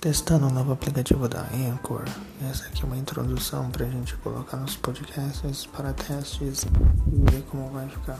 Testando o novo aplicativo da Anchor. Essa aqui é uma introdução para a gente colocar nos podcasts para testes e ver como vai ficar.